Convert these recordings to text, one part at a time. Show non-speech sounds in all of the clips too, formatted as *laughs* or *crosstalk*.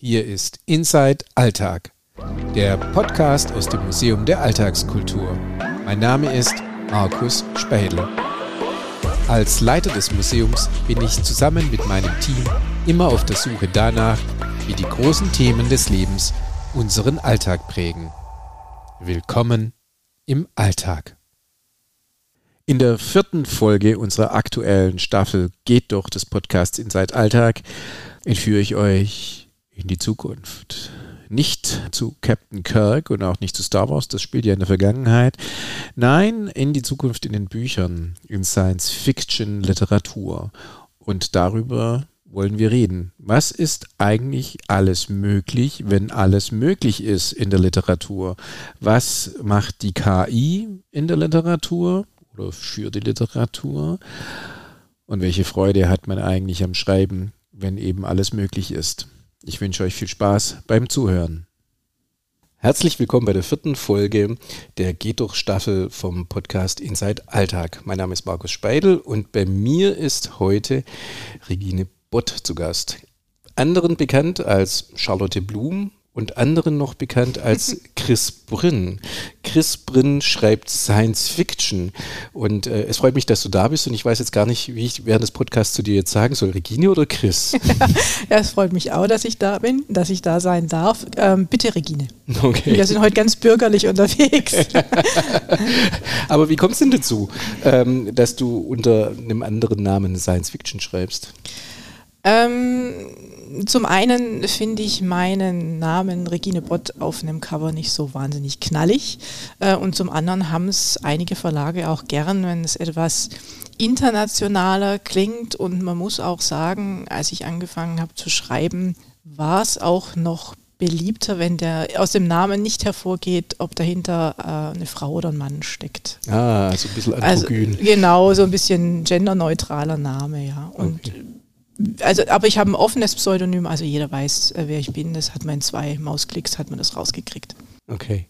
Hier ist Inside Alltag, der Podcast aus dem Museum der Alltagskultur. Mein Name ist Markus Spädle. Als Leiter des Museums bin ich zusammen mit meinem Team immer auf der Suche danach, wie die großen Themen des Lebens unseren Alltag prägen. Willkommen im Alltag. In der vierten Folge unserer aktuellen Staffel Geht doch des Podcasts Inside Alltag entführe ich euch in die Zukunft. Nicht zu Captain Kirk und auch nicht zu Star Wars, das spielt ja in der Vergangenheit. Nein, in die Zukunft in den Büchern, in Science-Fiction-Literatur. Und darüber wollen wir reden. Was ist eigentlich alles möglich, wenn alles möglich ist in der Literatur? Was macht die KI in der Literatur oder für die Literatur? Und welche Freude hat man eigentlich am Schreiben, wenn eben alles möglich ist? Ich wünsche euch viel Spaß beim Zuhören. Herzlich willkommen bei der vierten Folge der Geht durch Staffel vom Podcast Inside Alltag. Mein Name ist Markus Speidel und bei mir ist heute Regine Bott zu Gast. Anderen bekannt als Charlotte Blum und anderen noch bekannt als *laughs* Chris Brünn. Chris Brünn schreibt Science Fiction und äh, es freut mich, dass du da bist und ich weiß jetzt gar nicht, wie ich während des Podcasts zu dir jetzt sagen soll, Regine oder Chris? *laughs* ja, es freut mich auch, dass ich da bin, dass ich da sein darf. Ähm, bitte Regine. Okay. Wir sind heute ganz bürgerlich unterwegs. *laughs* Aber wie kommst du denn dazu, ähm, dass du unter einem anderen Namen Science Fiction schreibst? Ähm, zum einen finde ich meinen Namen Regine Bott auf einem Cover nicht so wahnsinnig knallig. Äh, und zum anderen haben es einige Verlage auch gern, wenn es etwas internationaler klingt. Und man muss auch sagen, als ich angefangen habe zu schreiben, war es auch noch beliebter, wenn der aus dem Namen nicht hervorgeht, ob dahinter äh, eine Frau oder ein Mann steckt. Ah, also ein bisschen androgyn. Also, genau, so ein bisschen genderneutraler Name, ja. Und okay also, aber ich habe ein offenes Pseudonym, also jeder weiß, äh, wer ich bin. Das hat man in zwei Mausklicks, hat man das rausgekriegt. Okay.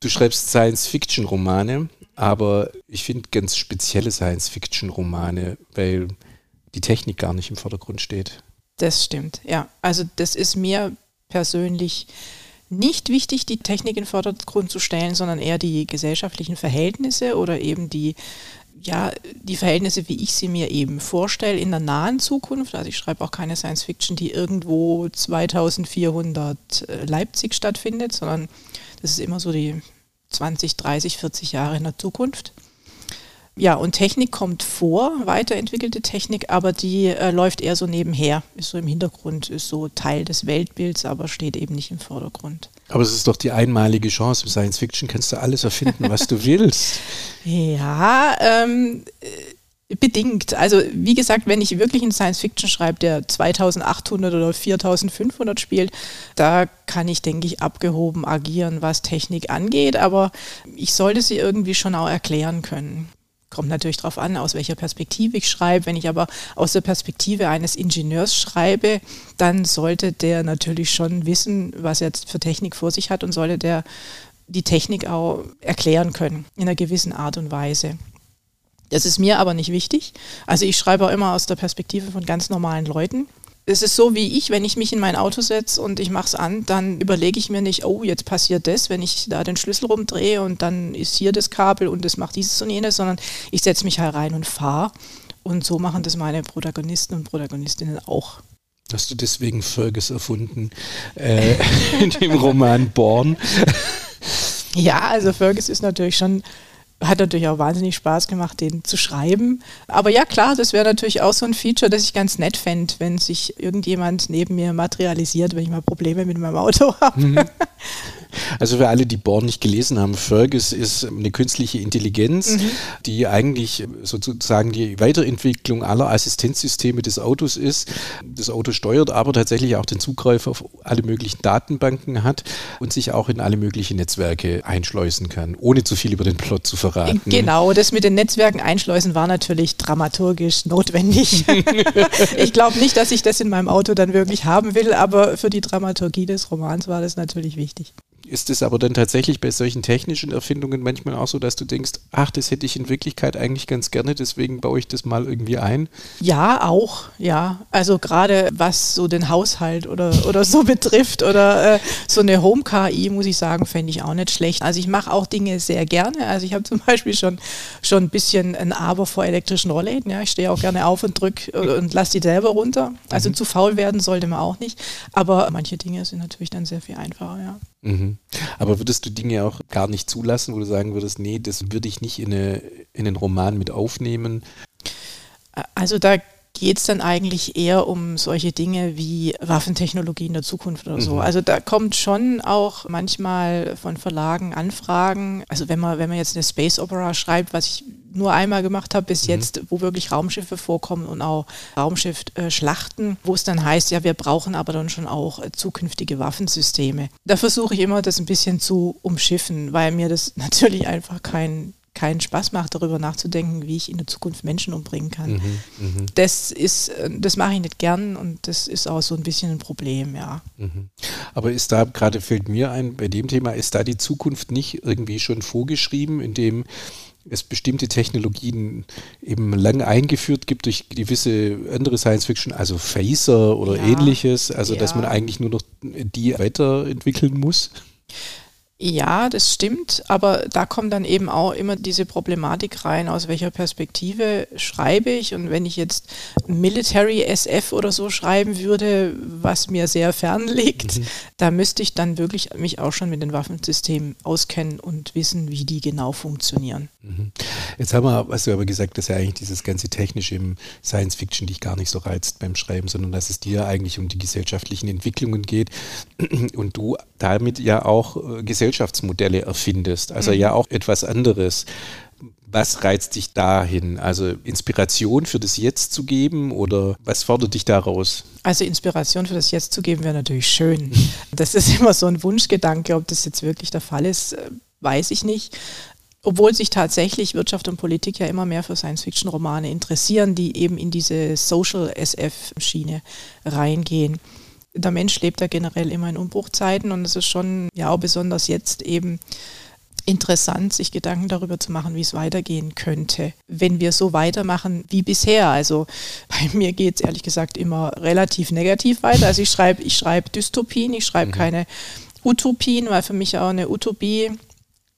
Du schreibst Science-Fiction-Romane, aber ich finde ganz spezielle Science-Fiction-Romane, weil die Technik gar nicht im Vordergrund steht. Das stimmt, ja. Also das ist mir persönlich nicht wichtig, die Technik in den Vordergrund zu stellen, sondern eher die gesellschaftlichen Verhältnisse oder eben die ja, die Verhältnisse, wie ich sie mir eben vorstelle, in der nahen Zukunft. Also ich schreibe auch keine Science Fiction, die irgendwo 2400 äh, Leipzig stattfindet, sondern das ist immer so die 20, 30, 40 Jahre in der Zukunft. Ja, und Technik kommt vor, weiterentwickelte Technik, aber die äh, läuft eher so nebenher, ist so im Hintergrund, ist so Teil des Weltbilds, aber steht eben nicht im Vordergrund. Aber es ist doch die einmalige Chance. Im Science Fiction kannst du alles erfinden, was du willst. *laughs* Ja, ähm, äh, bedingt. Also wie gesagt, wenn ich wirklich einen Science Fiction schreibe, der 2800 oder 4500 spielt, da kann ich, denke ich, abgehoben agieren, was Technik angeht. Aber ich sollte sie irgendwie schon auch erklären können. Kommt natürlich darauf an, aus welcher Perspektive ich schreibe. Wenn ich aber aus der Perspektive eines Ingenieurs schreibe, dann sollte der natürlich schon wissen, was er für Technik vor sich hat und sollte der die Technik auch erklären können in einer gewissen Art und Weise. Das ist mir aber nicht wichtig. Also ich schreibe auch immer aus der Perspektive von ganz normalen Leuten es ist so wie ich, wenn ich mich in mein Auto setze und ich mache es an, dann überlege ich mir nicht, oh, jetzt passiert das, wenn ich da den Schlüssel rumdrehe und dann ist hier das Kabel und das macht dieses und jenes, sondern ich setze mich herein und fahre. Und so machen das meine Protagonisten und Protagonistinnen auch. Hast du deswegen Fergus erfunden äh, *laughs* in dem Roman Born? Ja, also Fergus ist natürlich schon hat natürlich auch wahnsinnig Spaß gemacht, den zu schreiben. Aber ja, klar, das wäre natürlich auch so ein Feature, das ich ganz nett fände, wenn sich irgendjemand neben mir materialisiert, wenn ich mal Probleme mit meinem Auto habe. Mhm. Also für alle, die Born nicht gelesen haben, Fergus ist eine künstliche Intelligenz, mhm. die eigentlich sozusagen die Weiterentwicklung aller Assistenzsysteme des Autos ist. Das Auto steuert aber tatsächlich auch den Zugriff auf alle möglichen Datenbanken hat und sich auch in alle möglichen Netzwerke einschleusen kann, ohne zu viel über den Plot zu verraten. Genau, das mit den Netzwerken einschleusen war natürlich dramaturgisch notwendig. *laughs* ich glaube nicht, dass ich das in meinem Auto dann wirklich haben will, aber für die Dramaturgie des Romans war das natürlich wichtig. Ist es aber dann tatsächlich bei solchen technischen Erfindungen manchmal auch so, dass du denkst, ach, das hätte ich in Wirklichkeit eigentlich ganz gerne, deswegen baue ich das mal irgendwie ein? Ja, auch, ja. Also gerade was so den Haushalt oder, oder so *laughs* betrifft oder äh, so eine Home-KI, muss ich sagen, fände ich auch nicht schlecht. Also ich mache auch Dinge sehr gerne. Also ich habe zum *laughs* Beispiel schon, schon ein bisschen ein Aber vor elektrischen Rollläden. Ja. Ich stehe auch gerne auf und drücke und lasse die selber runter. Also mhm. zu faul werden sollte man auch nicht. Aber manche Dinge sind natürlich dann sehr viel einfacher, ja. Mhm. Aber würdest du Dinge auch gar nicht zulassen, wo du sagen würdest, nee, das würde ich nicht in, eine, in einen Roman mit aufnehmen? Also da geht es dann eigentlich eher um solche Dinge wie Waffentechnologie in der Zukunft oder so. Mhm. Also da kommt schon auch manchmal von Verlagen Anfragen. Also wenn man, wenn man jetzt eine Space Opera schreibt, was ich nur einmal gemacht habe bis mhm. jetzt, wo wirklich Raumschiffe vorkommen und auch Raumschiffschlachten, äh, wo es dann heißt, ja, wir brauchen aber dann schon auch äh, zukünftige Waffensysteme. Da versuche ich immer, das ein bisschen zu umschiffen, weil mir das *laughs* natürlich einfach kein keinen Spaß macht, darüber nachzudenken, wie ich in der Zukunft Menschen umbringen kann. Mhm, mh. Das ist, äh, das mache ich nicht gern und das ist auch so ein bisschen ein Problem, ja. Mhm. Aber ist da, gerade fällt mir ein, bei dem Thema, ist da die Zukunft nicht irgendwie schon vorgeschrieben, indem es bestimmte Technologien eben lang eingeführt gibt durch gewisse andere Science Fiction, also Phaser oder ja, ähnliches, also ja. dass man eigentlich nur noch die weiterentwickeln muss? Ja, das stimmt, aber da kommt dann eben auch immer diese Problematik rein, aus welcher Perspektive schreibe ich. Und wenn ich jetzt Military SF oder so schreiben würde, was mir sehr fern liegt, mhm. da müsste ich dann wirklich mich auch schon mit den Waffensystemen auskennen und wissen, wie die genau funktionieren. Mhm. Jetzt haben wir, hast du aber gesagt, dass ja eigentlich dieses ganze Technische im Science Fiction dich gar nicht so reizt beim Schreiben, sondern dass es dir eigentlich um die gesellschaftlichen Entwicklungen geht und du damit ja auch äh, Gesellschaftsmodelle erfindest, also mhm. ja auch etwas anderes. Was reizt dich dahin? Also Inspiration für das Jetzt zu geben oder was fordert dich daraus? Also Inspiration für das Jetzt zu geben wäre natürlich schön. *laughs* Das ist immer so ein Wunschgedanke. Ob das jetzt wirklich der Fall ist, äh, weiß ich nicht. Obwohl sich tatsächlich Wirtschaft und Politik ja immer mehr für Science-Fiction-Romane interessieren, die eben in diese Social-SF-Schiene reingehen der Mensch lebt ja generell immer in Umbruchzeiten und es ist schon, ja auch besonders jetzt eben interessant, sich Gedanken darüber zu machen, wie es weitergehen könnte, wenn wir so weitermachen wie bisher. Also bei *laughs* mir geht es ehrlich gesagt immer relativ negativ weiter. Also ich schreibe ich schreib Dystopien, ich schreibe mhm. keine Utopien, weil für mich auch eine Utopie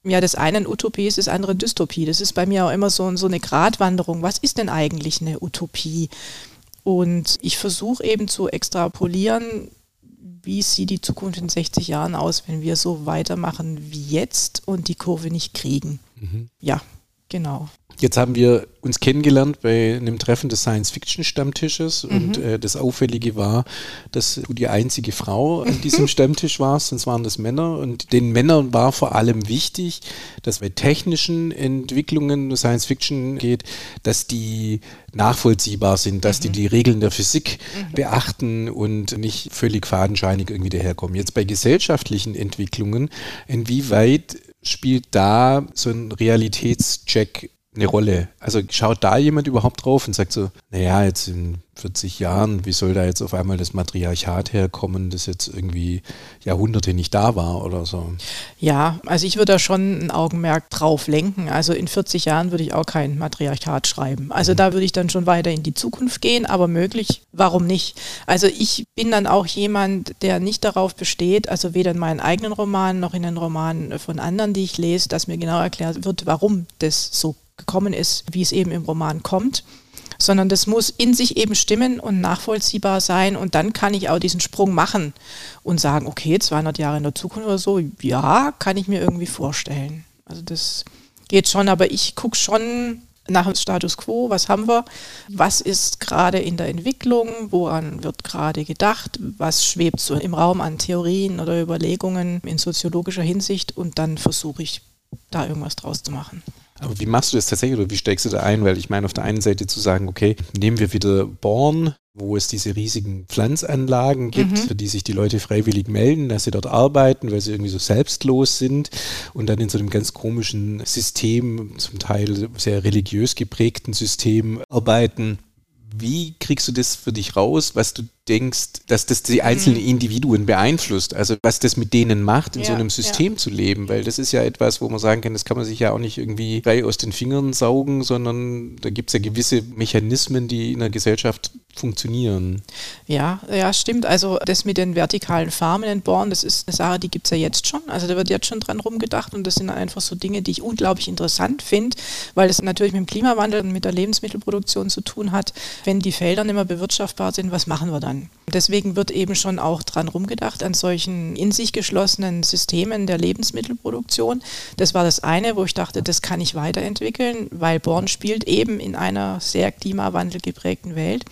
ja, das eine eine Utopie ist, das andere Dystopie. Das ist bei mir auch immer so, so eine Gratwanderung. Was ist denn eigentlich eine Utopie? Und ich versuche eben zu extrapolieren, wie sieht die Zukunft in 60 Jahren aus, wenn wir so weitermachen wie jetzt und die Kurve nicht kriegen. Mhm. Ja, genau. Jetzt haben wir uns kennengelernt bei einem Treffen des Science-Fiction-Stammtisches mhm. und äh, das Auffällige war, dass du die einzige Frau an diesem *laughs* Stammtisch warst, sonst waren das Männer und den Männern war vor allem wichtig, dass bei technischen Entwicklungen Science-Fiction geht, dass die nachvollziehbar sind, dass mhm. die die Regeln der Physik mhm. beachten und nicht völlig fadenscheinig irgendwie daherkommen. Jetzt bei gesellschaftlichen Entwicklungen, inwieweit spielt da so ein Realitätscheck eine Rolle? Also schaut da jemand überhaupt drauf und sagt so, naja, jetzt in 40 Jahren, wie soll da jetzt auf einmal das Matriarchat herkommen, das jetzt irgendwie Jahrhunderte nicht da war oder so? Ja, also ich würde da schon ein Augenmerk drauf lenken. Also in 40 Jahren würde ich auch kein Matriarchat schreiben. Also mhm. da würde ich dann schon weiter in die Zukunft gehen, aber möglich, warum nicht? Also ich bin dann auch jemand, der nicht darauf besteht, also weder in meinen eigenen Romanen noch in den Romanen von anderen, die ich lese, dass mir genau erklärt wird, warum das so gekommen ist, wie es eben im Roman kommt, sondern das muss in sich eben stimmen und nachvollziehbar sein. Und dann kann ich auch diesen Sprung machen und sagen, okay, 200 Jahre in der Zukunft oder so, ja, kann ich mir irgendwie vorstellen. Also das geht schon, aber ich gucke schon nach dem Status quo, was haben wir, was ist gerade in der Entwicklung, woran wird gerade gedacht, was schwebt so im Raum an Theorien oder Überlegungen in soziologischer Hinsicht? Und dann versuche ich da irgendwas draus zu machen. Aber wie machst du das tatsächlich oder wie steigst du da ein? Weil ich meine, auf der einen Seite zu sagen, okay, nehmen wir wieder Born wo es diese riesigen Pflanzanlagen gibt, mhm. für die sich die Leute freiwillig melden, dass sie dort arbeiten, weil sie irgendwie so selbstlos sind und dann in so einem ganz komischen System, zum Teil sehr religiös geprägten System arbeiten. Wie kriegst du das für dich raus, was du denkst, dass das die einzelnen mhm. Individuen beeinflusst, also was das mit denen macht, in ja, so einem System ja. zu leben, weil das ist ja etwas, wo man sagen kann, das kann man sich ja auch nicht irgendwie frei aus den Fingern saugen, sondern da gibt es ja gewisse Mechanismen, die in der Gesellschaft funktionieren. Ja, ja, stimmt. Also das mit den vertikalen Farmen in Born, das ist eine Sache, die gibt es ja jetzt schon. Also da wird jetzt schon dran rumgedacht und das sind einfach so Dinge, die ich unglaublich interessant finde, weil es natürlich mit dem Klimawandel und mit der Lebensmittelproduktion zu tun hat. Wenn die Felder nicht mehr bewirtschaftbar sind, was machen wir dann? Deswegen wird eben schon auch dran rumgedacht an solchen in sich geschlossenen Systemen der Lebensmittelproduktion. Das war das eine, wo ich dachte, das kann ich weiterentwickeln, weil Born spielt eben in einer sehr klimawandelgeprägten Welt.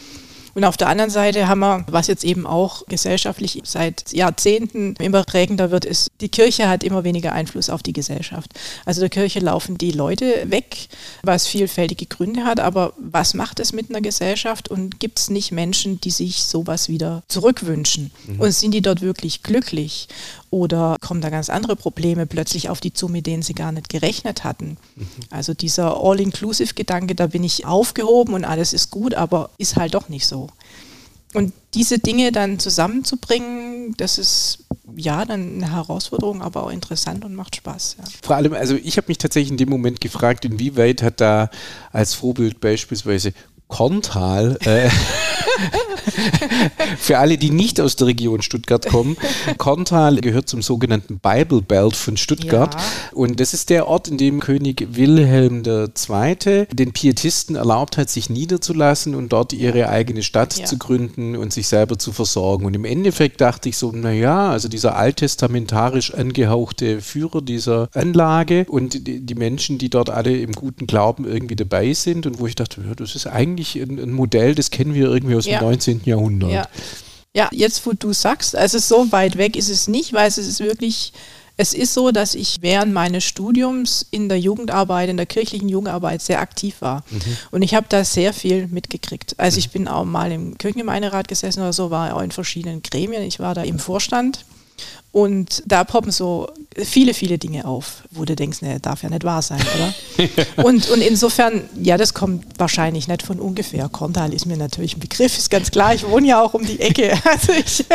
Und auf der anderen Seite haben wir, was jetzt eben auch gesellschaftlich seit Jahrzehnten immer prägender wird, ist, die Kirche hat immer weniger Einfluss auf die Gesellschaft. Also der Kirche laufen die Leute weg, was vielfältige Gründe hat, aber was macht es mit einer Gesellschaft und gibt es nicht Menschen, die sich sowas wieder zurückwünschen? Mhm. Und sind die dort wirklich glücklich? Oder kommen da ganz andere Probleme plötzlich auf die zu, mit denen sie gar nicht gerechnet hatten? Mhm. Also dieser All-Inclusive-Gedanke, da bin ich aufgehoben und alles ist gut, aber ist halt doch nicht so. Und diese Dinge dann zusammenzubringen, das ist ja dann eine Herausforderung, aber auch interessant und macht Spaß. Ja. Vor allem, also ich habe mich tatsächlich in dem Moment gefragt, inwieweit hat da als Vorbild beispielsweise Korntal äh, *laughs* Für alle, die nicht aus der Region Stuttgart kommen, Korntal gehört zum sogenannten Bible Belt von Stuttgart. Ja. Und das ist der Ort, in dem König Wilhelm II. den Pietisten erlaubt hat, sich niederzulassen und dort ihre eigene Stadt ja. zu gründen und sich selber zu versorgen. Und im Endeffekt dachte ich so, naja, also dieser alttestamentarisch angehauchte Führer dieser Anlage und die, die Menschen, die dort alle im guten Glauben irgendwie dabei sind und wo ich dachte, ja, das ist eigentlich ein, ein Modell, das kennen wir irgendwie aus ja. dem 19. Jahrhundert. Ja. ja, jetzt wo du sagst, also so weit weg ist es nicht, weil es ist wirklich, es ist so, dass ich während meines Studiums in der Jugendarbeit, in der kirchlichen Jugendarbeit sehr aktiv war. Mhm. Und ich habe da sehr viel mitgekriegt. Also ich bin auch mal im Kirchengemeinderat gesessen oder so, war auch in verschiedenen Gremien. Ich war da im Vorstand. Und da poppen so viele, viele Dinge auf, wo du denkst, ne, darf ja nicht wahr sein, oder? *laughs* und, und insofern, ja, das kommt wahrscheinlich nicht von ungefähr. Korntal ist mir natürlich ein Begriff, ist ganz klar. Ich wohne ja auch um die Ecke. *laughs* Also ich,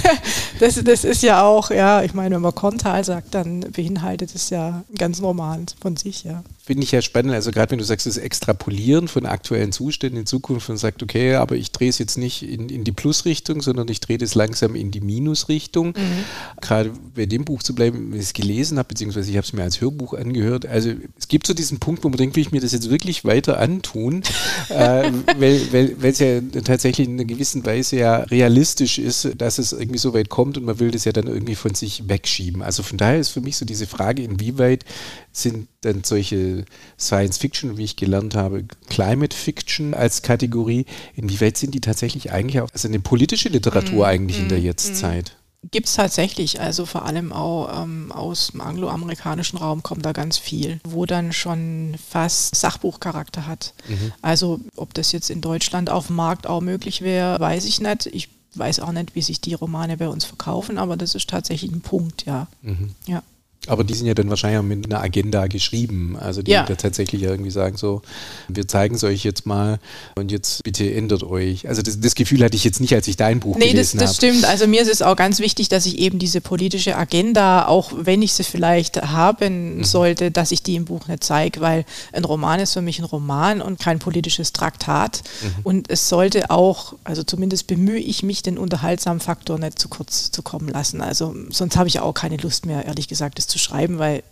*laughs* das, das ist ja auch, ja, ich meine, wenn man Korntal sagt, dann beinhaltet es ja ganz normal von sich, ja finde ich ja spannend. Also gerade wenn du sagst, das Extrapolieren von aktuellen Zuständen in Zukunft und sagt, okay, aber ich drehe es jetzt nicht in, in die Plusrichtung, sondern ich drehe das langsam in die Minusrichtung. Mhm. Gerade bei dem Buch zu bleiben, wenn ich es gelesen habe, beziehungsweise ich habe es mir als Hörbuch angehört. Also es gibt so diesen Punkt, wo man denkt, will ich mir das jetzt wirklich weiter antun, *laughs* äh, weil es ja tatsächlich in einer gewissen Weise ja realistisch ist, dass es irgendwie so weit kommt und man will das ja dann irgendwie von sich wegschieben. Also von daher ist für mich so diese Frage, inwieweit sind dann solche Science Fiction, wie ich gelernt habe, Climate Fiction als Kategorie, inwieweit sind die tatsächlich eigentlich auch, also eine politische Literatur mm, eigentlich mm, in der mm, Jetztzeit? Gibt es tatsächlich, also vor allem auch ähm, aus dem angloamerikanischen Raum kommt da ganz viel, wo dann schon fast Sachbuchcharakter hat. Mhm. Also ob das jetzt in Deutschland auf dem Markt auch möglich wäre, weiß ich nicht. Ich weiß auch nicht, wie sich die Romane bei uns verkaufen, aber das ist tatsächlich ein Punkt, ja. Mhm. Ja. Aber die sind ja dann wahrscheinlich auch mit einer Agenda geschrieben. Also die ja. da tatsächlich irgendwie sagen so, wir zeigen es euch jetzt mal und jetzt bitte ändert euch. Also das, das Gefühl hatte ich jetzt nicht, als ich dein Buch nee, gelesen habe. Nee, das, das stimmt. Also mir ist es auch ganz wichtig, dass ich eben diese politische Agenda, auch wenn ich sie vielleicht haben mhm. sollte, dass ich die im Buch nicht zeige, weil ein Roman ist für mich ein Roman und kein politisches Traktat. Mhm. Und es sollte auch, also zumindest bemühe ich mich, den unterhaltsamen Faktor nicht zu kurz zu kommen lassen. Also sonst habe ich auch keine Lust mehr, ehrlich gesagt, das zu schreiben, weil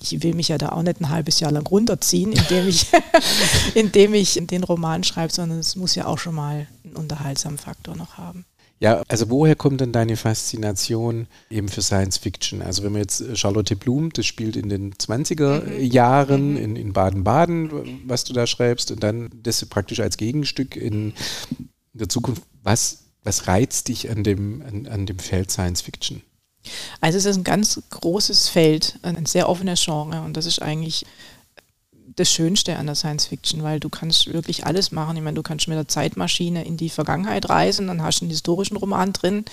ich will mich ja da auch nicht ein halbes Jahr lang runterziehen, indem ich, *laughs* indem ich den Roman schreibe, sondern es muss ja auch schon mal einen unterhaltsamen Faktor noch haben. Ja, also woher kommt denn deine Faszination eben für Science Fiction? Also wenn man jetzt äh, Charlotte Blum, das spielt in den 20er mhm. Jahren mhm. in Baden-Baden, was du da schreibst, und dann das praktisch als Gegenstück in der Zukunft. Was, was reizt dich an dem, an, an dem Feld Science Fiction? Also es ist ein ganz großes Feld, ein sehr offenes Genre und das ist eigentlich das Schönste an der Science Fiction, weil du kannst wirklich alles machen. Ich meine, du kannst mit der Zeitmaschine in die Vergangenheit reisen, dann hast du einen historischen Roman drin.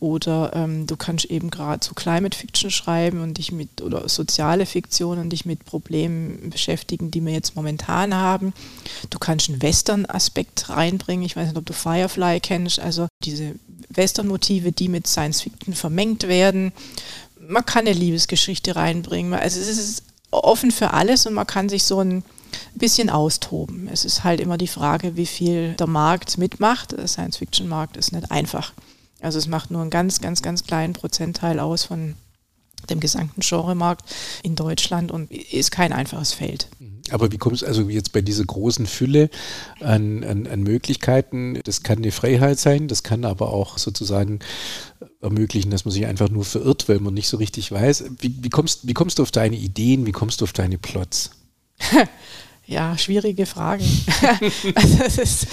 Oder ähm, du kannst eben gerade so Climate Fiction schreiben und dich mit, oder soziale Fiktion und dich mit Problemen beschäftigen, die wir jetzt momentan haben. Du kannst einen Western-Aspekt reinbringen. Ich weiß nicht, ob du Firefly kennst, also diese Western-Motive, die mit Science Fiction vermengt werden. Man kann eine Liebesgeschichte reinbringen. Also es ist offen für alles und man kann sich so ein bisschen austoben. Es ist halt immer die Frage, wie viel der Markt mitmacht. Der Science-Fiction-Markt ist nicht einfach. Also es macht nur einen ganz, ganz, ganz kleinen Prozentteil aus von dem gesamten Genremarkt in Deutschland und ist kein einfaches Feld. Aber wie kommst du also jetzt bei dieser großen Fülle an, an, an, Möglichkeiten? Das kann eine Freiheit sein, das kann aber auch sozusagen ermöglichen, dass man sich einfach nur verirrt, weil man nicht so richtig weiß. Wie, wie, kommst, wie kommst du auf deine Ideen, wie kommst du auf deine Plots? *laughs* Ja, schwierige Fragen. *laughs* also, ist,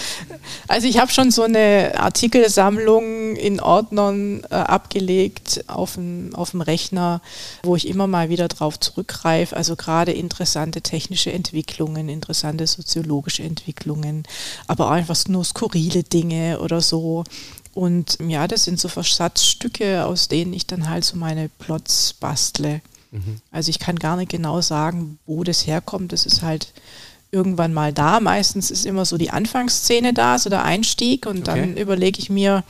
also, ich habe schon so eine Artikelsammlung in Ordnern äh, abgelegt auf dem, auf dem Rechner, wo ich immer mal wieder drauf zurückgreife. Also gerade interessante technische Entwicklungen, interessante soziologische Entwicklungen, aber auch einfach nur skurrile Dinge oder so. Und ja, das sind so Versatzstücke, aus denen ich dann halt so meine Plots bastle. Mhm. Also ich kann gar nicht genau sagen, wo das herkommt. Das ist halt irgendwann mal da. Meistens ist immer so die Anfangsszene da, so der Einstieg. Und okay. dann überlege ich mir,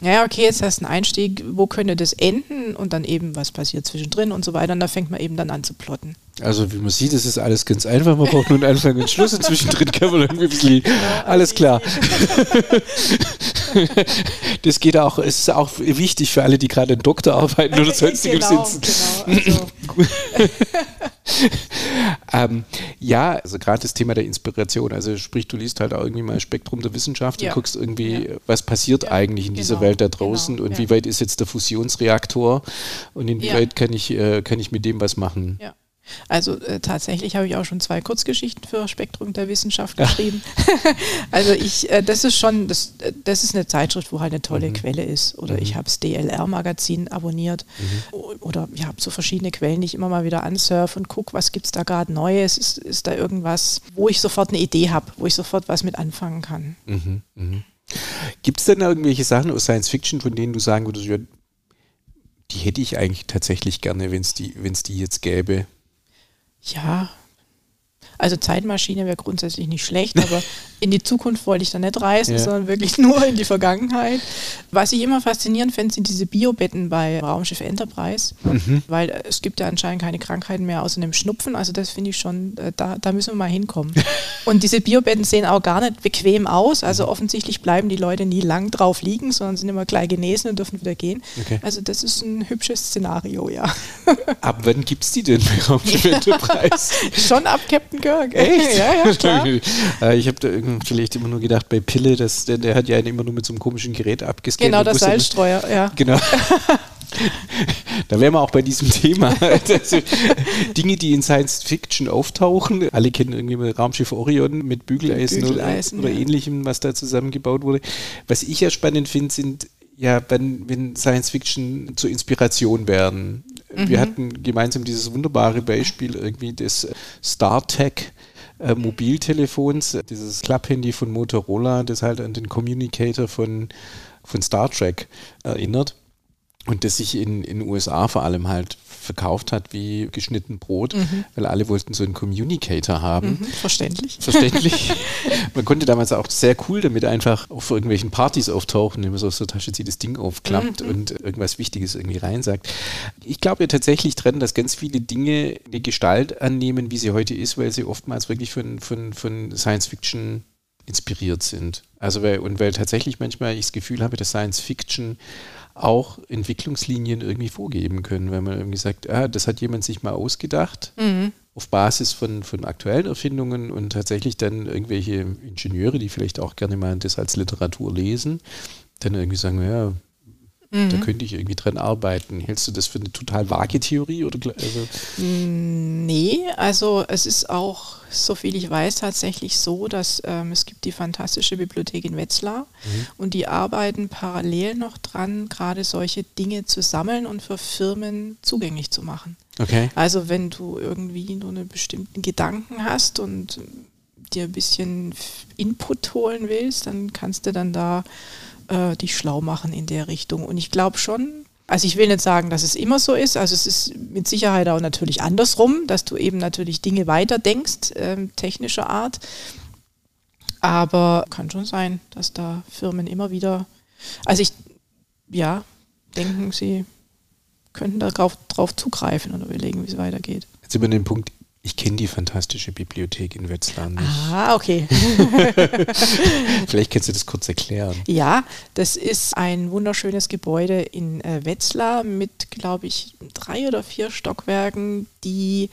naja, okay, jetzt hast du einen Einstieg, wo könnte das enden und dann eben, was passiert zwischendrin und so weiter. Und da fängt man eben dann an zu plotten. Also wie man sieht, es ist alles ganz einfach. Man braucht nur einen Anfang und Schluss und zwischendrin kann man irgendwie ein bisschen, *laughs* alles klar. das geht auch, es ist auch wichtig für alle, die gerade in Doktor arbeiten oder sonstigem genau, sitzen. Genau, also. *laughs* ähm, ja, also gerade das Thema der Inspiration. Also sprich, du liest halt auch irgendwie mal Spektrum der Wissenschaft ja. und guckst irgendwie, ja. was passiert ja. eigentlich in genau. dieser Welt da draußen genau. und wie weit ist jetzt der Fusionsreaktor und inwieweit kann ich, äh, kann ich mit dem was machen. Ja. Also äh, tatsächlich habe ich auch schon zwei Kurzgeschichten für Spektrum der Wissenschaft geschrieben. *laughs* also ich, äh, das ist schon, das, äh, das ist eine Zeitschrift, wo halt eine tolle mhm. Quelle ist. Oder mhm. ich habe das DLR-Magazin abonniert. Mhm. Oder ich habe so verschiedene Quellen, die ich immer mal wieder ansurfe und gucke, was gibt es da gerade Neues? Ist, ist da irgendwas, wo ich sofort eine Idee habe, wo ich sofort was mit anfangen kann? Mhm. Mhm. Gibt es denn irgendwelche Sachen aus Science Fiction, von denen du sagen würdest, die hätte ich eigentlich tatsächlich gerne, wenn es die, die jetzt gäbe? Ja, also Zeitmaschine wäre grundsätzlich nicht schlecht, aber *laughs* in die Zukunft wollte ich da nicht reisen, ja. sondern wirklich *laughs* nur in die Vergangenheit. Was ich immer faszinierend finde, sind diese Biobetten bei Raumschiff Enterprise, mhm. weil es gibt ja anscheinend keine Krankheiten mehr außer dem Schnupfen. Also das finde ich schon, äh, da, da müssen wir mal hinkommen. *laughs* Und diese Biobetten sehen auch gar nicht bequem aus. Also mhm. offensichtlich bleiben die Leute nie lang drauf liegen, sondern sind immer gleich genesen und dürfen wieder gehen. Okay. Also das ist ein hübsches Szenario, ja. Ab wann gibt es die denn bei Raumschiff Enterprise? schon ab Captain Kirk. Echt? *laughs* ja, ja, klar. *laughs* Äh, ich habe da vielleicht immer nur gedacht, bei Pille, das, der, der hat ja immer nur mit so einem komischen Gerät abgescannt. Genau, das Seilstreuer, ja. Genau. *laughs* da wären wir auch bei diesem Thema. Also, Dinge, die in Science Fiction auftauchen. Alle kennen irgendwie mal Raumschiff Orion mit Bügeleisen, Bügeleisen oder, oder ja. ähnlichem, was da zusammengebaut wurde. Was ich ja spannend finde, sind ja, wenn, wenn Science Fiction zur Inspiration werden. Mhm. Wir hatten gemeinsam dieses wunderbare Beispiel irgendwie des Star Trek äh, Mobiltelefons, dieses Klapphandy von Motorola, das halt an den Communicator von, von Star Trek erinnert und das sich in den USA vor allem halt verkauft hat wie geschnitten Brot, mhm. weil alle wollten so einen Communicator haben. Mhm, verständlich. Verständlich. *laughs* Man konnte damals auch sehr cool damit einfach auf irgendwelchen Partys auftauchen, indem man so aus der Tasche zieht, das Ding aufklappt mhm. und irgendwas Wichtiges irgendwie reinsagt. Ich glaube ja tatsächlich dran, dass ganz viele Dinge eine Gestalt annehmen, wie sie heute ist, weil sie oftmals wirklich von, von, von Science Fiction inspiriert sind. Also weil, und weil tatsächlich manchmal ich das Gefühl habe, dass Science Fiction auch Entwicklungslinien irgendwie vorgeben können, wenn man irgendwie sagt, ah, das hat jemand sich mal ausgedacht, mhm. auf Basis von, von aktuellen Erfindungen und tatsächlich dann irgendwelche Ingenieure, die vielleicht auch gerne mal das als Literatur lesen, dann irgendwie sagen, ja, Mhm. Da könnte ich irgendwie dran arbeiten. Hältst du das für eine total vage Theorie? Oder, also? Mm, nee, also es ist auch, so viel ich weiß, tatsächlich so, dass ähm, es gibt die fantastische Bibliothek in Wetzlar mhm. und die arbeiten parallel noch dran, gerade solche Dinge zu sammeln und für Firmen zugänglich zu machen. Okay. Also wenn du irgendwie nur einen bestimmten Gedanken hast und dir ein bisschen Input holen willst, dann kannst du dann da äh, dich schlau machen in der Richtung. Und ich glaube schon, also ich will nicht sagen, dass es immer so ist, also es ist mit Sicherheit auch natürlich andersrum, dass du eben natürlich Dinge weiterdenkst, ähm, technischer Art. Aber kann schon sein, dass da Firmen immer wieder, also ich, ja, denken, sie könnten darauf zugreifen und überlegen, wie es weitergeht. Jetzt über den Punkt ich kenne die fantastische Bibliothek in Wetzlar nicht. Ah, okay. *laughs* Vielleicht kannst du das kurz erklären. Ja, das ist ein wunderschönes Gebäude in äh, Wetzlar mit, glaube ich, drei oder vier Stockwerken, die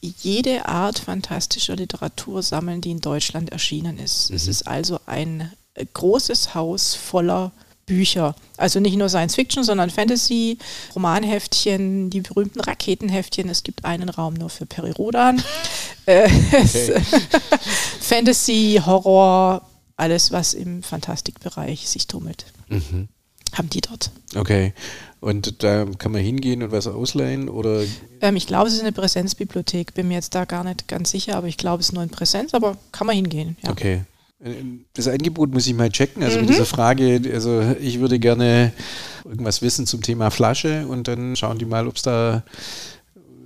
jede Art fantastischer Literatur sammeln, die in Deutschland erschienen ist. Mhm. Es ist also ein äh, großes Haus voller Bücher. Also nicht nur Science Fiction, sondern Fantasy, Romanheftchen, die berühmten Raketenheftchen. Es gibt einen Raum nur für Peri Rodan. *laughs* Äh, okay. *laughs* Fantasy, Horror, alles, was im Fantastikbereich sich tummelt. Mhm. Haben die dort. Okay. Und da kann man hingehen und was ausleihen? Oder? Ähm, ich glaube, es ist eine Präsenzbibliothek. Bin mir jetzt da gar nicht ganz sicher, aber ich glaube, es ist nur in Präsenz, aber kann man hingehen. Ja. Okay. Das Angebot muss ich mal checken. Also mhm. mit dieser Frage, also ich würde gerne irgendwas wissen zum Thema Flasche und dann schauen die mal, ob es da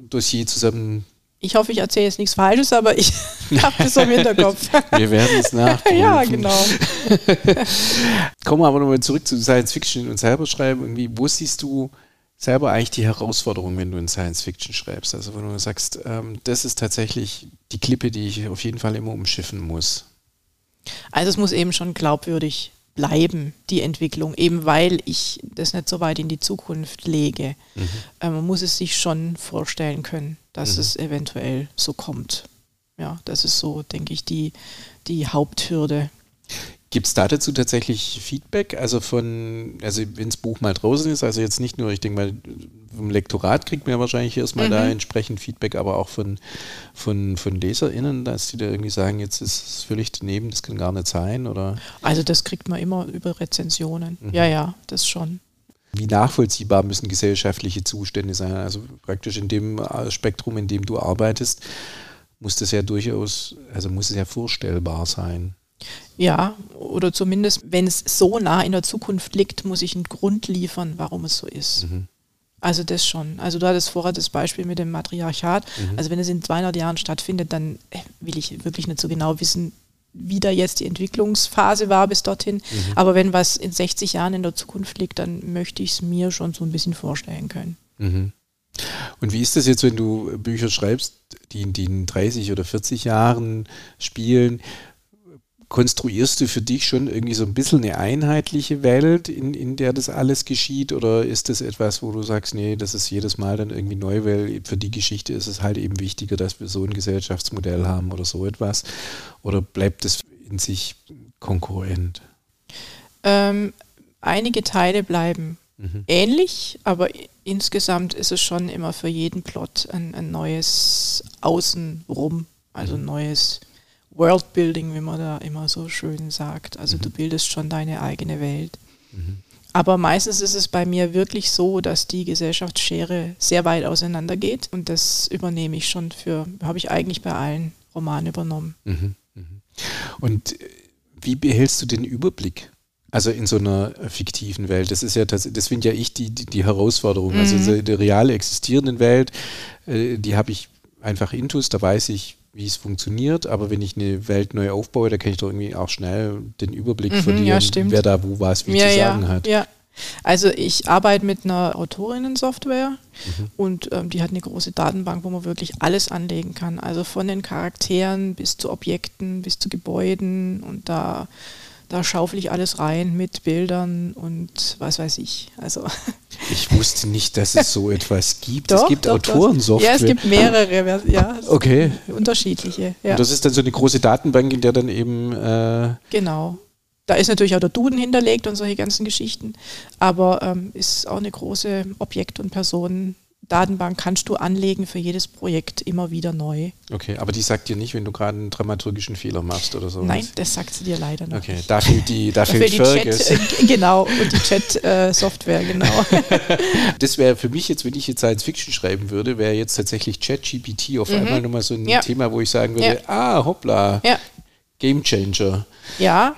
Dossier zusammen. Ich hoffe, ich erzähle jetzt nichts Falsches, aber ich *laughs* habe das im Hinterkopf. Wir werden es nachprüfen. ja, genau. *laughs* Kommen wir aber nochmal zurück zu Science Fiction und selber schreiben. Irgendwie, wo siehst du selber eigentlich die Herausforderung, wenn du in Science Fiction schreibst? Also wenn du sagst, ähm, das ist tatsächlich die Klippe, die ich auf jeden Fall immer umschiffen muss. Also es muss eben schon glaubwürdig bleiben, die Entwicklung, eben weil ich das nicht so weit in die Zukunft lege. Mhm. Äh, man muss es sich schon vorstellen können, dass mhm. es eventuell so kommt. Ja, das ist so, denke ich, die, die Haupthürde. Gibt es da dazu tatsächlich Feedback? Also von, also wenn das Buch mal draußen ist, also jetzt nicht nur, ich denke mal, vom Lektorat kriegt man ja wahrscheinlich erstmal mhm. da entsprechend Feedback, aber auch von, von, von LeserInnen, dass die da irgendwie sagen, jetzt ist es völlig daneben, das kann gar nicht sein, oder? Also das kriegt man immer über Rezensionen. Mhm. Ja, ja, das schon. Wie nachvollziehbar müssen gesellschaftliche Zustände sein? Also praktisch in dem Spektrum, in dem du arbeitest, muss das ja durchaus, also muss es ja vorstellbar sein. Ja, oder zumindest, wenn es so nah in der Zukunft liegt, muss ich einen Grund liefern, warum es so ist. Mhm. Also das schon. Also du hattest vorher das Beispiel mit dem Matriarchat. Mhm. Also wenn es in 200 Jahren stattfindet, dann äh, will ich wirklich nicht so genau wissen, wie da jetzt die Entwicklungsphase war bis dorthin. Mhm. Aber wenn was in 60 Jahren in der Zukunft liegt, dann möchte ich es mir schon so ein bisschen vorstellen können. Mhm. Und wie ist das jetzt, wenn du Bücher schreibst, die, die in 30 oder 40 Jahren spielen? Konstruierst du für dich schon irgendwie so ein bisschen eine einheitliche Welt, in, in der das alles geschieht? Oder ist das etwas, wo du sagst, nee, das ist jedes Mal dann irgendwie neu, weil für die Geschichte ist es halt eben wichtiger, dass wir so ein Gesellschaftsmodell haben oder so etwas? Oder bleibt es in sich konkurrent? Ähm, einige Teile bleiben mhm. ähnlich, aber insgesamt ist es schon immer für jeden Plot ein, ein neues Außenrum, also mhm. neues Worldbuilding, wie man da immer so schön sagt. Also mhm. du bildest schon deine eigene Welt. Mhm. Aber meistens ist es bei mir wirklich so, dass die Gesellschaftsschere sehr weit auseinander geht und das übernehme ich schon für, habe ich eigentlich bei allen Romanen übernommen. Mhm. mhm. Und äh, wie behältst du den Überblick? Also in so einer fiktiven Welt. Das ist ja das, das finde ja ich die, die, die Herausforderung. Also mhm. in der real existierenden Welt, äh, die habe ich einfach intus, da weiß ich, wie es funktioniert, aber wenn ich eine Welt neu aufbaue, da kann ich doch irgendwie auch schnell den Überblick mhm, verlieren, ja, wer da wo was wie ja, zu sagen ja, hat. Ja. Also ich arbeite mit einer Autorinnen-Software mhm. und ähm, die hat eine große Datenbank, wo man wirklich alles anlegen kann. Also von den Charakteren bis zu Objekten, bis zu Gebäuden und da da schaufel ich alles rein mit Bildern und was weiß ich. Also *laughs* ich wusste nicht, dass es so etwas gibt. Doch, es gibt Autorensoftware. Ja, es gibt mehrere, ja. Okay. Unterschiedliche. Ja. Und das ist dann so eine große Datenbank, in der dann eben. Äh genau. Da ist natürlich auch der Duden hinterlegt und solche ganzen Geschichten, aber ähm, ist auch eine große Objekt- und Personen. Datenbank kannst du anlegen für jedes Projekt immer wieder neu. Okay, aber die sagt dir nicht, wenn du gerade einen dramaturgischen Fehler machst oder so. Nein, das sagt sie dir leider nicht. Okay, da fehlt die, da, fehlt, Chat, äh, genau, und die Chat-Software, äh, genau. *laughs* das wäre für mich jetzt, wenn ich jetzt Science Fiction schreiben würde, wäre jetzt tatsächlich ChatGPT auf mhm. einmal nochmal so ein ja. Thema, wo ich sagen würde, ja. ah, hoppla, ja. Game Changer. Ja,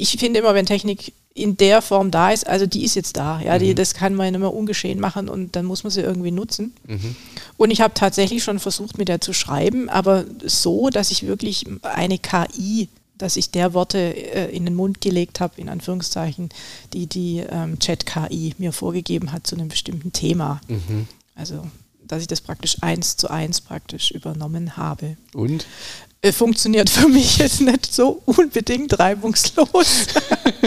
ich finde immer, wenn Technik in der Form da ist, also die ist jetzt da, ja, die, mhm. das kann man immer ungeschehen machen und dann muss man sie irgendwie nutzen. Mhm. Und ich habe tatsächlich schon versucht, mit der zu schreiben, aber so, dass ich wirklich eine KI, dass ich der Worte äh, in den Mund gelegt habe, in Anführungszeichen, die die ähm, Chat-KI mir vorgegeben hat zu einem bestimmten Thema. Mhm. Also dass ich das praktisch eins zu eins praktisch übernommen habe. Und? Äh, funktioniert für mich jetzt nicht so unbedingt reibungslos.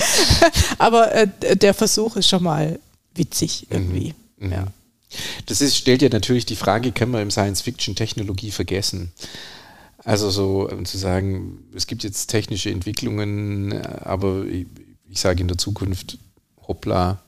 *laughs* Aber äh, der Versuch ist schon mal witzig mhm. irgendwie. Mhm. Ja. Das ist, stellt ja natürlich die Frage, kann man im Science-Fiction-Technologie vergessen? Also so um zu sagen, es gibt jetzt technische Entwicklungen, aber ich, ich sage in der Zukunft, hoppla,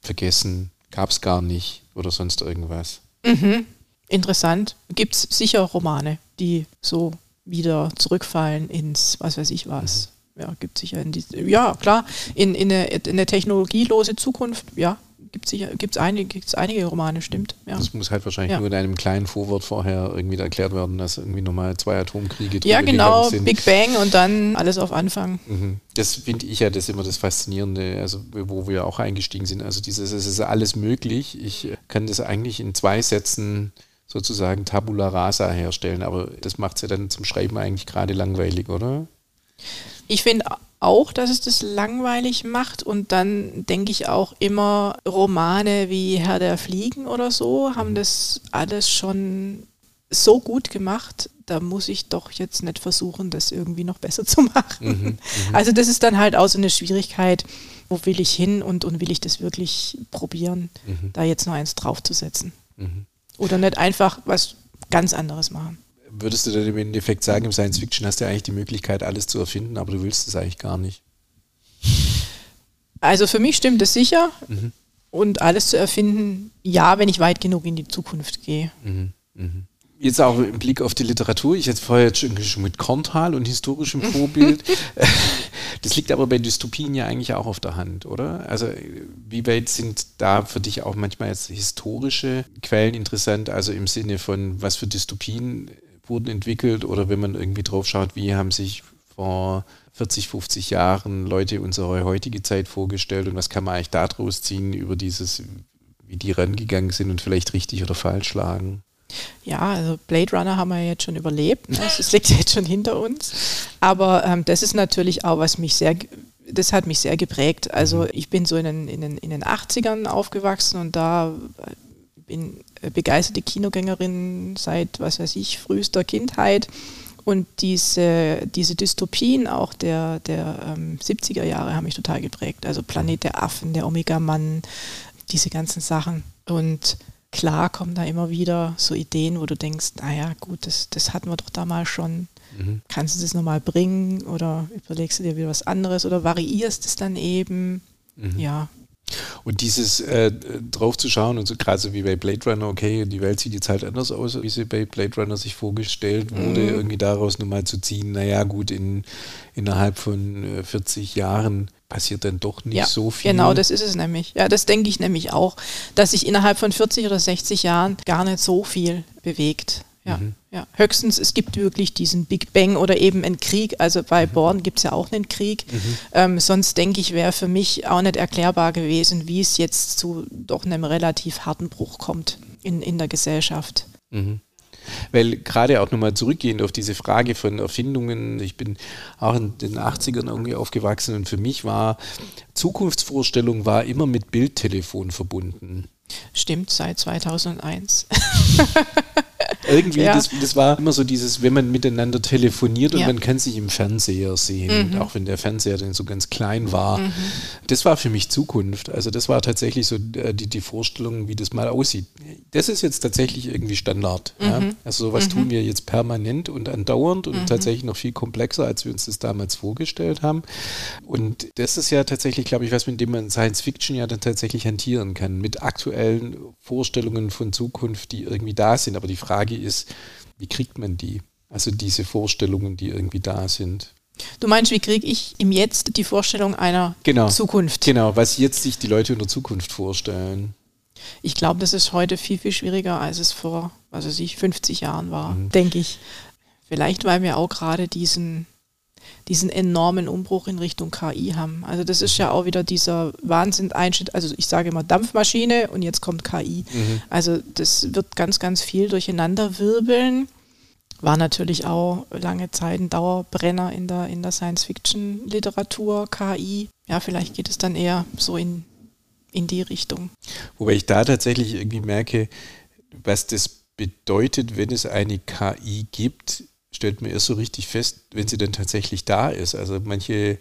vergessen, gab es gar nicht oder sonst irgendwas. Mhm. Interessant. Gibt es sicher Romane, die so wieder zurückfallen ins, was weiß ich was. Mhm. Ja, gibt sicher in die, ja klar, in, in, eine, in eine technologielose Zukunft, ja, gibt es gibt's einige, gibt's einige Romane, stimmt. Ja. Das muss halt wahrscheinlich ja. nur in einem kleinen Vorwort vorher irgendwie erklärt werden, dass irgendwie nochmal zwei Atomkriege Ja, genau, Big Bang und dann alles auf Anfang. Mhm. Das finde ich ja das immer das Faszinierende, also wo wir auch eingestiegen sind. Also dieses, es ist alles möglich. Ich kann das eigentlich in zwei Sätzen sozusagen Tabula Rasa herstellen. Aber das macht es ja dann zum Schreiben eigentlich gerade langweilig, oder? Ich finde auch, dass es das langweilig macht und dann denke ich auch immer, Romane wie Herr der Fliegen oder so haben mhm. das alles schon so gut gemacht, da muss ich doch jetzt nicht versuchen, das irgendwie noch besser zu *laughs* machen. Mhm, mhm. also das ist dann halt auch so eine Schwierigkeit, wo will ich hin und, und will ich das wirklich probieren, mhm. da jetzt noch eins draufzusetzen. Mhm. Oder nicht einfach was ganz anderes machen. Würdest du dann im Endeffekt sagen, im Science Fiction hast du eigentlich die Möglichkeit, alles zu erfinden, aber du willst es eigentlich gar nicht? Also für mich stimmt es sicher. Mhm. Und alles zu erfinden, ja, wenn ich weit genug in die Zukunft gehe. Mhm. Mhm. Jetzt auch im Blick auf die Literatur. Ich jetzt vorher schon mit Korntal und historischem Vorbild. *laughs* das liegt aber bei Dystopien ja eigentlich auch auf der Hand, oder? Also wie weit sind da für dich auch manchmal jetzt historische Quellen interessant? Also im Sinne von, was für Dystopien wurden entwickelt oder wenn man irgendwie drauf schaut, wie haben sich vor 40, 50 Jahren Leute unsere heutige Zeit vorgestellt und was kann man eigentlich daraus ziehen über dieses, wie die rangegangen sind und vielleicht richtig oder falsch lagen? Ja, also Blade Runner haben wir jetzt schon überlebt. Ne? Das liegt jetzt schon hinter uns. Aber ähm, das ist natürlich auch, was mich sehr, das hat mich sehr geprägt. Also mhm. ich bin so in den, in den, in den 80ern aufgewachsen und da bin begeisterte Kinogängerin seit, was weiß ich, frühester Kindheit. Und diese, diese Dystopien auch der, der ähm, 70er Jahre haben mich total geprägt. Also Planet der Affen, der Omega-Mann, diese ganzen Sachen. Und klar kommen da immer wieder so Ideen, wo du denkst, naja, gut, das, das hatten wir doch damals schon. Mhm. Kannst du das nochmal bringen oder überlegst du dir wieder was anderes oder variierst es dann eben? Mhm. Ja. Und dieses äh, drauf zu schauen und so gerade so wie bei Blade Runner, okay, die Welt sieht jetzt halt anders aus, wie sie bei Blade Runner sich vorgestellt wurde, mhm. irgendwie daraus nochmal zu ziehen, naja gut, in, innerhalb von 40 äh, Jahren passiert dann doch nicht ja, so viel. Genau, das ist es nämlich. Ja, das denke ich nämlich auch, dass sich innerhalb von 40 oder 60 Jahren gar nicht so viel bewegt. Ja, mhm. ja. Höchstens, es gibt wirklich diesen Big Bang oder eben einen Krieg. Also bei mhm. Born gibt es ja auch einen Krieg. Mhm. Ähm, sonst denke ich, wäre für mich auch nicht erklärbar gewesen, wie es jetzt zu doch einem relativ harten Bruch kommt in, in der Gesellschaft. Mhm. Weil gerade auch nochmal zurückgehend auf diese Frage von Erfindungen, ich bin auch in den 80ern irgendwie aufgewachsen und für mich war Zukunftsvorstellung war immer mit Bildtelefon verbunden. Stimmt, seit 2001. *laughs* irgendwie, ja. das, das war immer so dieses, wenn man miteinander telefoniert und ja. man kann sich im Fernseher sehen, mhm. auch wenn der Fernseher dann so ganz klein war. Mhm. Das war für mich Zukunft. Also das war tatsächlich so äh, die, die Vorstellung, wie das mal aussieht. Das ist jetzt tatsächlich irgendwie Standard. Mhm. Ja? Also sowas tun wir jetzt permanent und andauernd und mhm. tatsächlich noch viel komplexer, als wir uns das damals vorgestellt haben. Und das ist ja tatsächlich, glaube ich, was, mit dem man Science Fiction ja dann tatsächlich hantieren kann, mit aktuellen Vorstellungen von Zukunft, die irgendwie da sind. Aber die Frage ist, wie kriegt man die? Also diese Vorstellungen, die irgendwie da sind. Du meinst, wie kriege ich im Jetzt die Vorstellung einer genau, Zukunft? Genau, was jetzt sich die Leute in der Zukunft vorstellen. Ich glaube, das ist heute viel, viel schwieriger, als es vor, was weiß ich, 50 Jahren war, mhm. denke ich. Vielleicht, weil wir auch gerade diesen, diesen enormen Umbruch in Richtung KI haben. Also das ist ja auch wieder dieser Wahnsinn Einschnitt. Also ich sage immer Dampfmaschine und jetzt kommt KI. Mhm. Also das wird ganz, ganz viel durcheinander wirbeln. War natürlich auch lange Zeit ein Dauerbrenner in der, in der Science-Fiction-Literatur, KI. Ja, vielleicht geht es dann eher so in, in die Richtung. Wobei ich da tatsächlich irgendwie merke, was das bedeutet, wenn es eine KI gibt, stellt man erst so richtig fest, wenn sie dann tatsächlich da ist. Also manche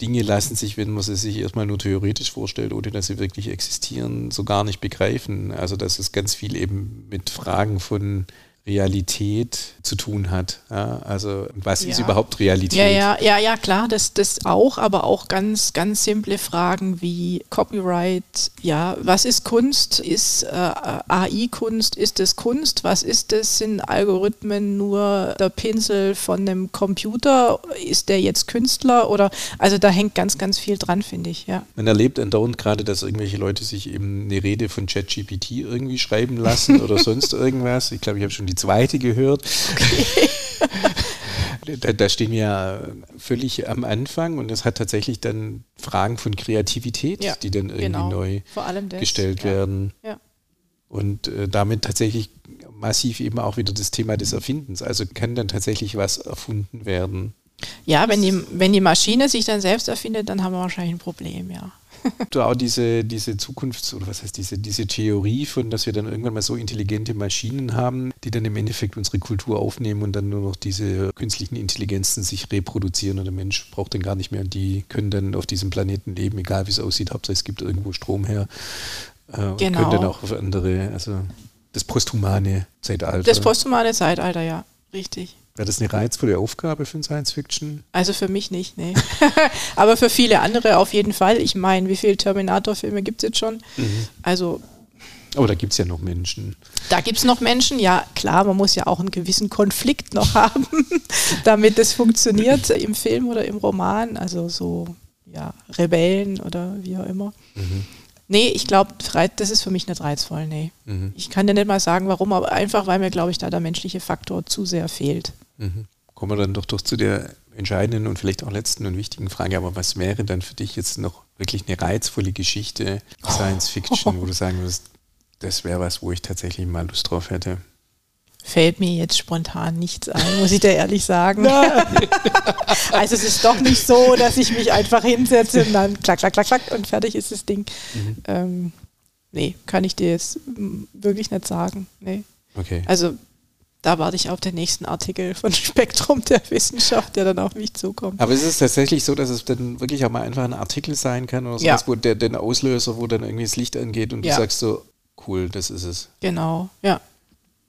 Dinge lassen sich, wenn man sie sich erstmal nur theoretisch vorstellt, ohne dass sie wirklich existieren, so gar nicht begreifen. Also dass es ganz viel eben mit Fragen von Realität zu tun hat. Ja, also was ja. ist überhaupt Realität? Ja, ja, ja, ja, klar, das, das auch, aber auch ganz, ganz simple Fragen wie Copyright, ja, was ist Kunst? Ist äh, AI-Kunst? Ist es Kunst? Was ist es? Sind Algorithmen nur der Pinsel von einem Computer? Ist der jetzt Künstler? Oder also da hängt ganz, ganz viel dran, finde ich, ja. Man erlebt andauernd gerade, dass irgendwelche Leute sich eben eine Rede von ChatGPT irgendwie schreiben lassen oder *laughs* sonst irgendwas. Ich glaube, ich habe schon die die zweite gehört. Okay. da, da, stehen wir völlig am Anfang und es hat tatsächlich dann Fragen von Kreativität, ja, die dann irgendwie genau. neu gestellt ja. werden. Ja. Und äh, damit tatsächlich massiv eben auch wieder das Thema des Erfindens. Also kann dann tatsächlich was erfunden werden. Ja, wenn die, wenn die Maschine sich dann selbst erfindet, dann haben wir wahrscheinlich ein Problem, ja auch diese, diese Zukunfts- oder was heißt diese, diese Theorie von, dass wir dann irgendwann mal so intelligente Maschinen haben, die dann im Endeffekt unsere Kultur aufnehmen und dann nur noch diese künstlichen Intelligenzen sich reproduzieren und der Mensch braucht dann gar nicht mehr und die können dann auf diesem Planeten leben, egal wie es aussieht, Hauptsache es gibt irgendwo Strom her. Äh, genau. Und können dann auch auf andere, also das posthumane Zeitalter. Das posthumane Zeitalter, ja, richtig. Wäre das eine reizvolle Aufgabe für ein Science-Fiction? Also für mich nicht, nee. *laughs* Aber für viele andere auf jeden Fall. Ich meine, wie viele Terminator-Filme gibt es jetzt schon? Mhm. Also. Oh, da gibt es ja noch Menschen. Da gibt es noch Menschen, ja klar, man muss ja auch einen gewissen Konflikt noch *laughs* haben, damit es funktioniert im Film oder im Roman. Also so, ja, Rebellen oder wie auch immer. Mhm. Nee, ich glaube, das ist für mich nicht reizvoll, nee. Mhm. Ich kann dir nicht mal sagen, warum, aber einfach, weil mir, glaube ich, da der menschliche Faktor zu sehr fehlt. Mhm. Kommen wir dann doch, doch zu der entscheidenden und vielleicht auch letzten und wichtigen Frage, aber was wäre dann für dich jetzt noch wirklich eine reizvolle Geschichte, Science Fiction, wo du sagen würdest, das wäre was, wo ich tatsächlich mal Lust drauf hätte? Fällt mir jetzt spontan nichts ein, muss ich dir ehrlich sagen. *laughs* *laughs* also es ist doch nicht so, dass ich mich einfach hinsetze und dann klack, klack, klack, klack und fertig ist das Ding. Mhm. Ähm, nee, kann ich dir jetzt wirklich nicht sagen. Nee. Okay. Also da warte ich auf den nächsten Artikel von *laughs* Spektrum der Wissenschaft, der dann auf mich zukommt. Aber ist es tatsächlich so, dass es dann wirklich auch mal einfach ein Artikel sein kann oder sowas, ja. wo der den Auslöser, wo dann irgendwie das Licht angeht und ja. du sagst so, cool, das ist es. Genau, ja.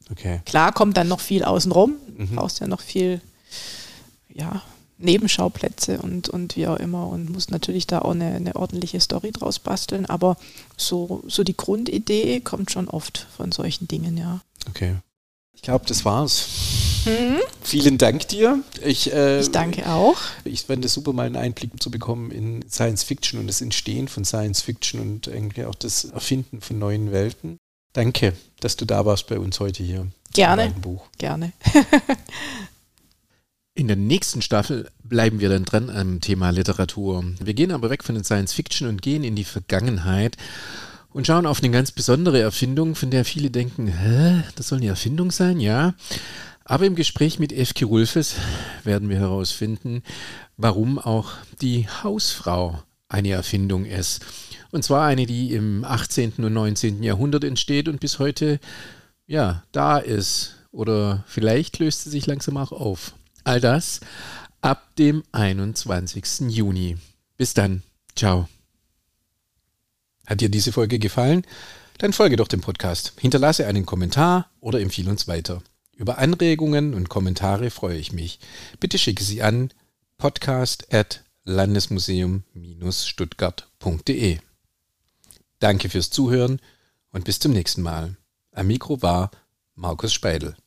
Okay. Klar kommt dann noch viel außenrum, mhm. brauchst ja noch viel, ja, Nebenschauplätze und, und wie auch immer und muss natürlich da auch eine, eine ordentliche Story draus basteln, aber so, so die Grundidee kommt schon oft von solchen Dingen, ja. Okay. Ich glaube, das war's. Mhm. Vielen Dank dir. Ich, äh, ich danke auch. Ich fand es super, mal einen Einblick zu bekommen in Science Fiction und das Entstehen von Science Fiction und irgendwie auch das Erfinden von neuen Welten. Danke, dass du da warst bei uns heute hier. Gerne. Gerne. *laughs* In der nächsten Staffel bleiben wir dann dran am Thema Literatur. Wir gehen aber weg von den Science Fiction und gehen in die Vergangenheit und schauen auf eine ganz besondere Erfindung, von der viele denken, hä, das soll eine Erfindung sein, ja. Aber im Gespräch mit Efke Rulfes werden wir herausfinden, warum auch die Hausfrau eine Erfindung ist. Und zwar eine, die im 18. und 19. Jahrhundert entsteht und bis heute ja, da ist oder vielleicht löst sie sich langsam auch auf. All das ab dem 21. Juni. Bis dann. Ciao. Hat dir diese Folge gefallen? Dann folge doch dem Podcast, hinterlasse einen Kommentar oder empfehle uns weiter. Über Anregungen und Kommentare freue ich mich. Bitte schicke sie an podcast at landesmuseum-stuttgart.de. Danke fürs Zuhören und bis zum nächsten Mal. Am Mikro war Markus Speidel.